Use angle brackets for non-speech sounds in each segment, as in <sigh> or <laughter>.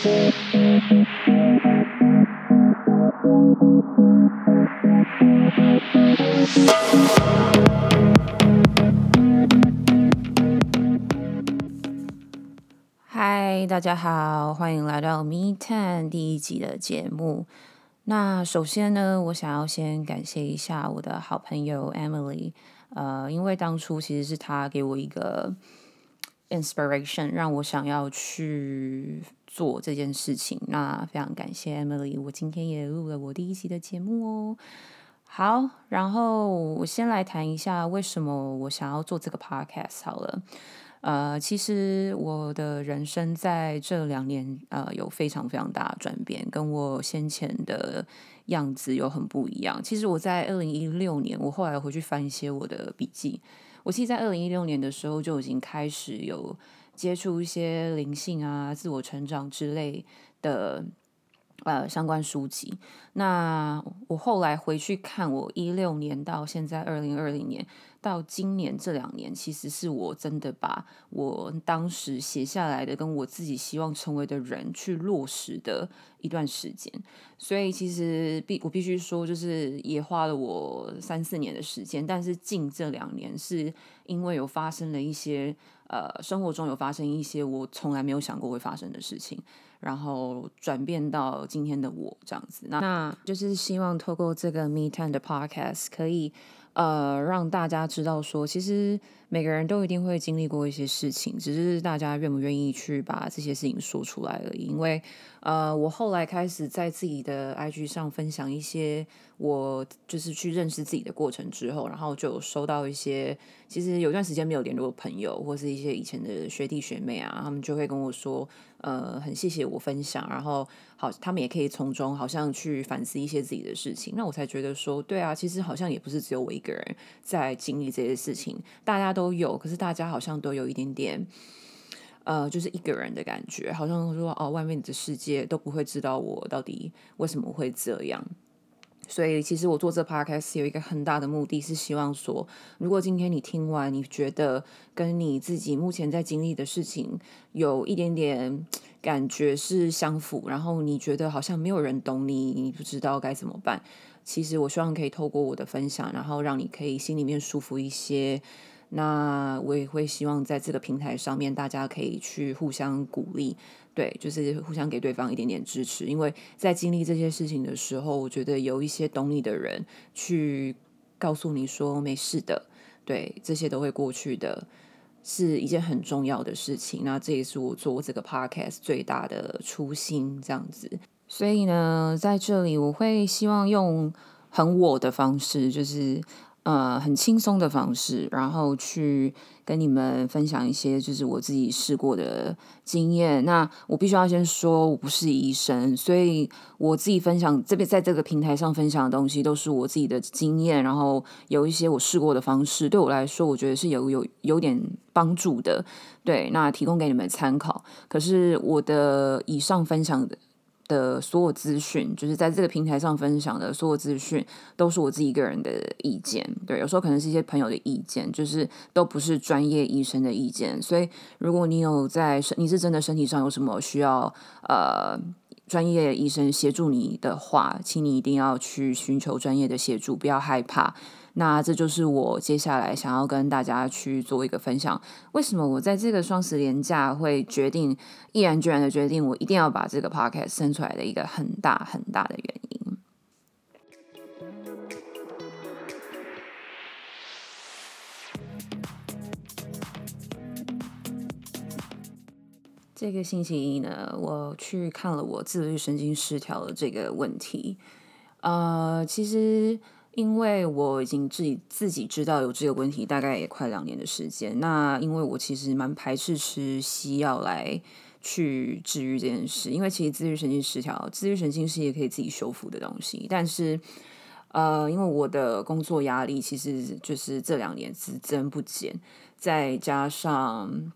嗨，大家好，欢迎来到《Me Time》第一集的节目。那首先呢，我想要先感谢一下我的好朋友 Emily，呃，因为当初其实是她给我一个 inspiration，让我想要去做这件事情。那非常感谢 Emily，我今天也录了我第一集的节目哦。好，然后我先来谈一下为什么我想要做这个 podcast 好了。呃，其实我的人生在这两年呃有非常非常大的转变，跟我先前的样子有很不一样。其实我在二零一六年，我后来回去翻一些我的笔记，我其实，在二零一六年的时候就已经开始有接触一些灵性啊、自我成长之类的呃相关书籍。那我后来回去看，我一六年到现在二零二零年。到今年这两年，其实是我真的把我当时写下来的，跟我自己希望成为的人去落实的一段时间。所以其实必我必须说，就是也花了我三四年的时间。但是近这两年，是因为有发生了一些呃生活中有发生一些我从来没有想过会发生的事情，然后转变到今天的我这样子。那那就是希望透过这个 Me Time 的 Podcast 可以。呃，让大家知道说，其实每个人都一定会经历过一些事情，只是大家愿不愿意去把这些事情说出来而已。因为，呃，我后来开始在自己的 IG 上分享一些我就是去认识自己的过程之后，然后就收到一些，其实有段时间没有联络的朋友，或是一些以前的学弟学妹啊，他们就会跟我说。呃，很谢谢我分享，然后好，他们也可以从中好像去反思一些自己的事情，那我才觉得说，对啊，其实好像也不是只有我一个人在经历这些事情，大家都有，可是大家好像都有一点点，呃，就是一个人的感觉，好像说哦，外面的世界都不会知道我到底为什么会这样。所以，其实我做这 podcast 有一个很大的目的是希望说，如果今天你听完，你觉得跟你自己目前在经历的事情有一点点感觉是相符，然后你觉得好像没有人懂你，你不知道该怎么办，其实我希望可以透过我的分享，然后让你可以心里面舒服一些。那我也会希望在这个平台上面，大家可以去互相鼓励。对，就是互相给对方一点点支持，因为在经历这些事情的时候，我觉得有一些懂你的人去告诉你说没事的，对，这些都会过去的，是一件很重要的事情。那这也是我做这个 podcast 最大的初心，这样子。所以呢，在这里我会希望用很我的方式，就是。呃，很轻松的方式，然后去跟你们分享一些就是我自己试过的经验。那我必须要先说，我不是医生，所以我自己分享这边在这个平台上分享的东西，都是我自己的经验，然后有一些我试过的方式，对我来说，我觉得是有有有点帮助的。对，那提供给你们参考。可是我的以上分享的。的所有资讯，就是在这个平台上分享的所有资讯，都是我自己一个人的意见。对，有时候可能是一些朋友的意见，就是都不是专业医生的意见。所以，如果你有在身，你是真的身体上有什么需要，呃，专业医生协助你的话，请你一定要去寻求专业的协助，不要害怕。那这就是我接下来想要跟大家去做一个分享。为什么我在这个双十连假会决定毅然决然的决定，我一定要把这个 podcast 生出来的一个很大很大的原因。这个星期一呢，我去看了我自律神经失调的这个问题。呃，其实。因为我已经自己自己知道有这个问题，大概也快两年的时间。那因为我其实蛮排斥吃西药来去治愈这件事，因为其实自律神经失调，自律神经是也可以自己修复的东西。但是，呃，因为我的工作压力其实就是这两年只增不减，再加上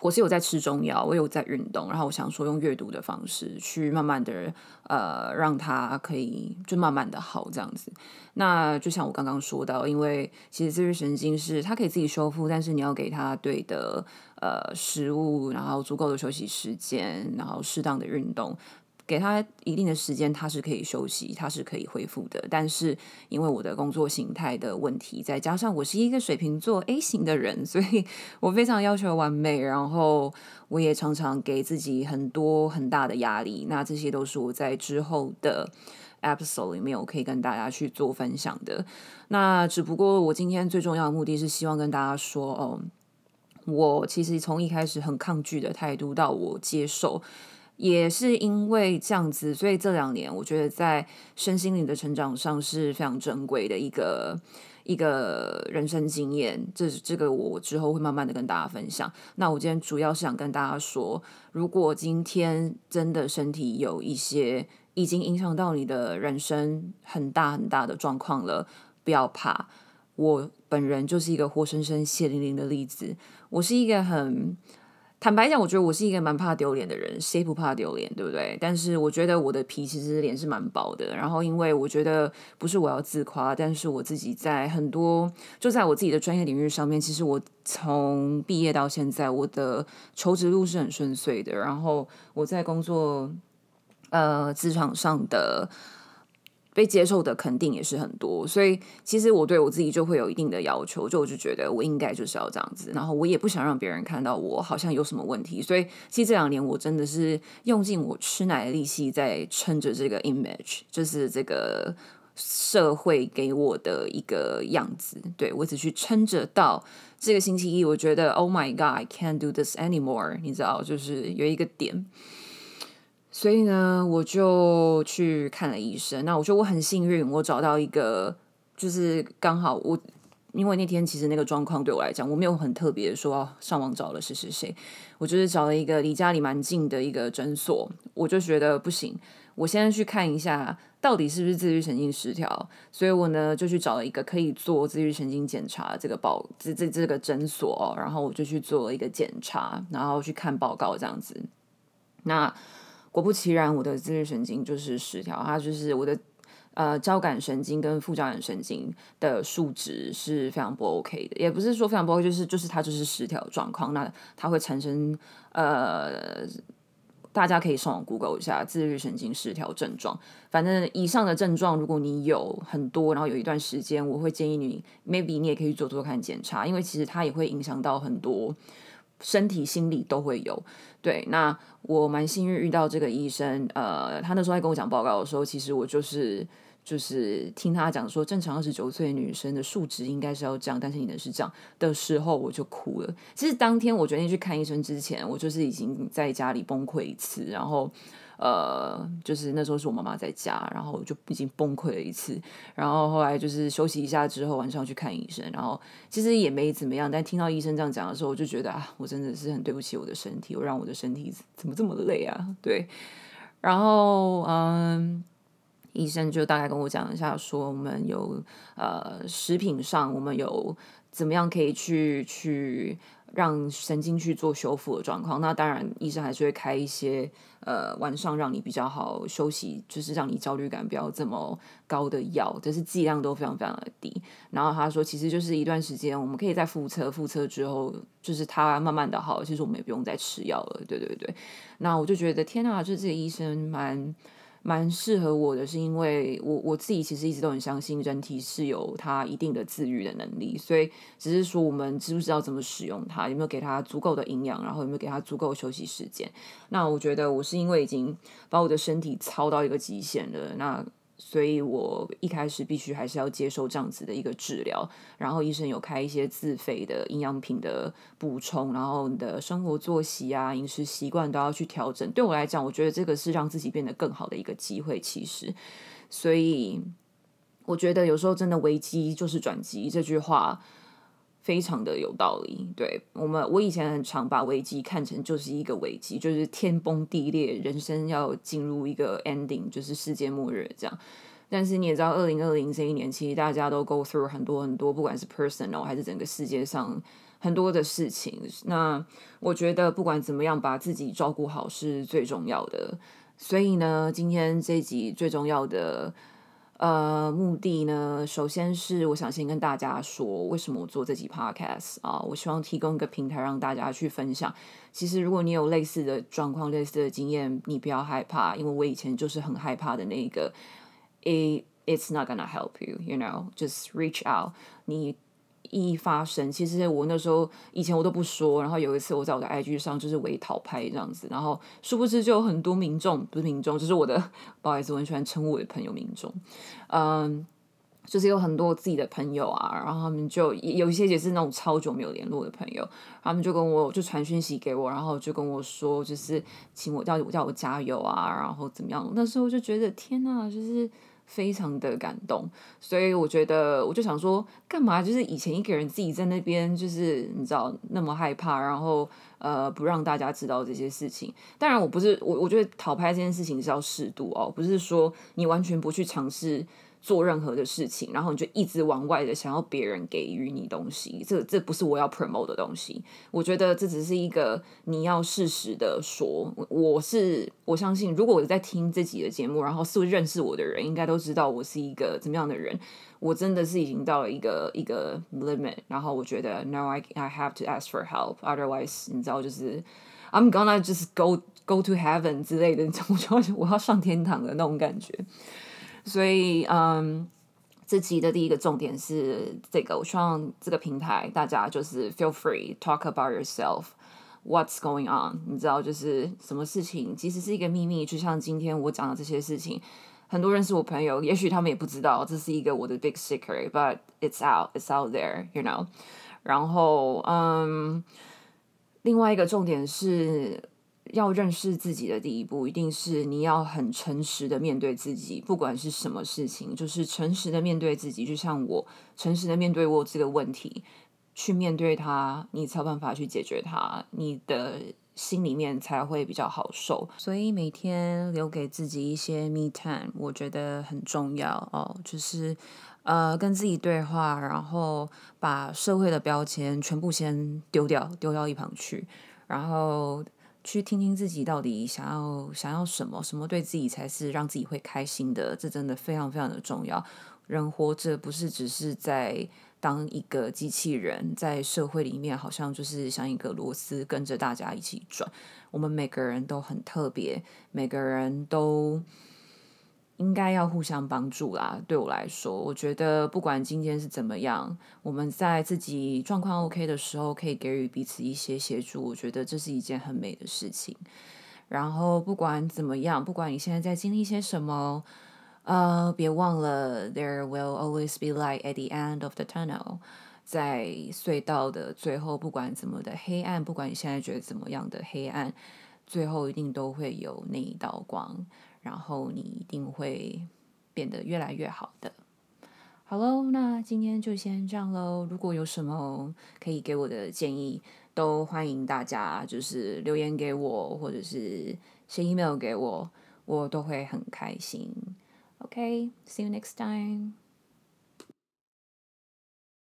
我是有在吃中药，我有在运动，然后我想说用阅读的方式去慢慢的呃让它可以就慢慢的好这样子。那就像我刚刚说到，因为其实自律神经是它可以自己修复，但是你要给它对的呃食物，然后足够的休息时间，然后适当的运动。给他一定的时间，他是可以休息，他是可以恢复的。但是因为我的工作形态的问题，再加上我是一个水瓶座 A 型的人，<laughs> 所以我非常要求完美，然后我也常常给自己很多很大的压力。那这些都是我在之后的 episode 里面我可以跟大家去做分享的。那只不过我今天最重要的目的是希望跟大家说，哦，我其实从一开始很抗拒的态度到我接受。也是因为这样子，所以这两年我觉得在身心灵的成长上是非常珍贵的一个一个人生经验。这这个我之后会慢慢的跟大家分享。那我今天主要是想跟大家说，如果今天真的身体有一些已经影响到你的人生很大很大的状况了，不要怕。我本人就是一个活生生血淋淋的例子。我是一个很。坦白讲，我觉得我是一个蛮怕丢脸的人，谁不怕丢脸，对不对？但是我觉得我的皮其实脸是蛮薄的。然后，因为我觉得不是我要自夸，但是我自己在很多就在我自己的专业领域上面，其实我从毕业到现在，我的求职路是很顺遂的。然后我在工作呃职场上的。被接受的肯定也是很多，所以其实我对我自己就会有一定的要求，就我就觉得我应该就是要这样子，然后我也不想让别人看到我好像有什么问题，所以其实这两年我真的是用尽我吃奶的力气在撑着这个 image，就是这个社会给我的一个样子，对我只去撑着到这个星期一，我觉得 Oh my God, I can't do this anymore，你知道，就是有一个点。所以呢，我就去看了医生。那我觉得我很幸运，我找到一个，就是刚好我，因为那天其实那个状况对我来讲，我没有很特别说上网找了谁谁谁，我就是找了一个离家里蛮近的一个诊所。我就觉得不行，我现在去看一下到底是不是自律神经失调。所以我呢就去找了一个可以做自律神经检查这个报这这这个诊所，然后我就去做了一个检查，然后去看报告这样子。那果不其然，我的自律神经就是失调，它就是我的呃交感神经跟副交感神经的数值是非常不 OK 的，也不是说非常不 OK，就是就是它就是失调状况。那它会产生呃，大家可以上网 Google 一下自律神经失调症状。反正以上的症状，如果你有很多，然后有一段时间，我会建议你 maybe 你也可以做做看检查，因为其实它也会影响到很多。身体、心理都会有，对。那我蛮幸运遇到这个医生，呃，他那时候在跟我讲报告的时候，其实我就是就是听他讲说，正常二十九岁女生的数值应该是要这样，但是你的是这样的时候，我就哭了。其实当天我决定去看医生之前，我就是已经在家里崩溃一次，然后。呃，就是那时候是我妈妈在家，然后就已经崩溃了一次。然后后来就是休息一下之后，晚上去看医生，然后其实也没怎么样。但听到医生这样讲的时候，我就觉得啊，我真的是很对不起我的身体，我让我的身体怎么这么累啊？对。然后嗯，医生就大概跟我讲一下，说我们有呃食品上，我们有怎么样可以去去。让神经去做修复的状况，那当然医生还是会开一些呃晚上让你比较好休息，就是让你焦虑感不要这么高的药，但是剂量都非常非常的低。然后他说，其实就是一段时间，我们可以在复测，复测之后就是他慢慢的好，其实我们也不用再吃药了。对对对，那我就觉得天啊，就是这个医生蛮。蛮适合我的，是因为我我自己其实一直都很相信人体是有它一定的自愈的能力，所以只是说我们知不知道怎么使用它，有没有给它足够的营养，然后有没有给它足够休息时间。那我觉得我是因为已经把我的身体操到一个极限了，那。所以我一开始必须还是要接受这样子的一个治疗，然后医生有开一些自费的营养品的补充，然后你的生活作息啊、饮食习惯都要去调整。对我来讲，我觉得这个是让自己变得更好的一个机会。其实，所以我觉得有时候真的危机就是转机这句话。非常的有道理，对我们，我以前很常把危机看成就是一个危机，就是天崩地裂，人生要进入一个 ending，就是世界末日这样。但是你也知道，二零二零这一年，其实大家都 go through 很多很多，不管是 personal 还是整个世界上很多的事情。那我觉得不管怎么样，把自己照顾好是最重要的。所以呢，今天这集最重要的。呃，目的呢，首先是我想先跟大家说，为什么我做这集 podcast 啊？我希望提供一个平台让大家去分享。其实，如果你有类似的状况、类似的经验，你不要害怕，因为我以前就是很害怕的那个。A it's not gonna help you, you know, just reach out. 你。一发生，其实我那时候以前我都不说，然后有一次我在我的 IG 上就是围讨拍这样子，然后殊不知就有很多民众，不是民众，就是我的，不好意思，我很喜欢称呼我的朋友民众，嗯，就是有很多自己的朋友啊，然后他们就有一些也是那种超久没有联络的朋友，他们就跟我就传讯息给我，然后就跟我说，就是请我叫我叫我加油啊，然后怎么样？那时候就觉得天呐，就是。非常的感动，所以我觉得我就想说，干嘛就是以前一个人自己在那边，就是你知道那么害怕，然后呃不让大家知道这些事情。当然，我不是我，我觉得讨拍这件事情是要适度哦，不是说你完全不去尝试。做任何的事情，然后你就一直往外的想要别人给予你东西，这这不是我要 promote 的东西。我觉得这只是一个你要适时的说，我是我相信，如果我在听这集的节目，然后是认识我的人，应该都知道我是一个怎么样的人。我真的是已经到了一个一个 limit，然后我觉得 no I I have to ask for help，otherwise 你知道就是 I'm gonna just go go to heaven 之类的，我 <laughs> 就我要上天堂的那种感觉。所以，嗯，这集的第一个重点是这个，我希望这个平台大家就是 feel free talk about yourself，what's going on，你知道就是什么事情，即使是一个秘密，就像今天我讲的这些事情，很多人是我朋友，也许他们也不知道这是一个我的 big secret，but it's out，it's out there，you know。然后，嗯，另外一个重点是。要认识自己的第一步，一定是你要很诚实的面对自己，不管是什么事情，就是诚实的面对自己。就像我诚实的面对我这个问题，去面对它，你才有办法去解决它，你的心里面才会比较好受。所以每天留给自己一些 me time，我觉得很重要哦。就是呃，跟自己对话，然后把社会的标签全部先丢掉，丢到一旁去，然后。去听听自己到底想要想要什么，什么对自己才是让自己会开心的，这真的非常非常的重要。人活着不是只是在当一个机器人，在社会里面好像就是像一个螺丝跟着大家一起转。我们每个人都很特别，每个人都。应该要互相帮助啦。对我来说，我觉得不管今天是怎么样，我们在自己状况 OK 的时候，可以给予彼此一些协助。我觉得这是一件很美的事情。然后不管怎么样，不管你现在在经历些什么，呃，别忘了，There will always be light at the end of the tunnel。在隧道的最后，不管怎么的黑暗，不管你现在觉得怎么样的黑暗，最后一定都会有那一道光。然后你一定会变得越来越好的。好喽，那今天就先这样喽。如果有什么可以给我的建议，都欢迎大家就是留言给我，或者是写 email 给我，我都会很开心。OK，see you next time。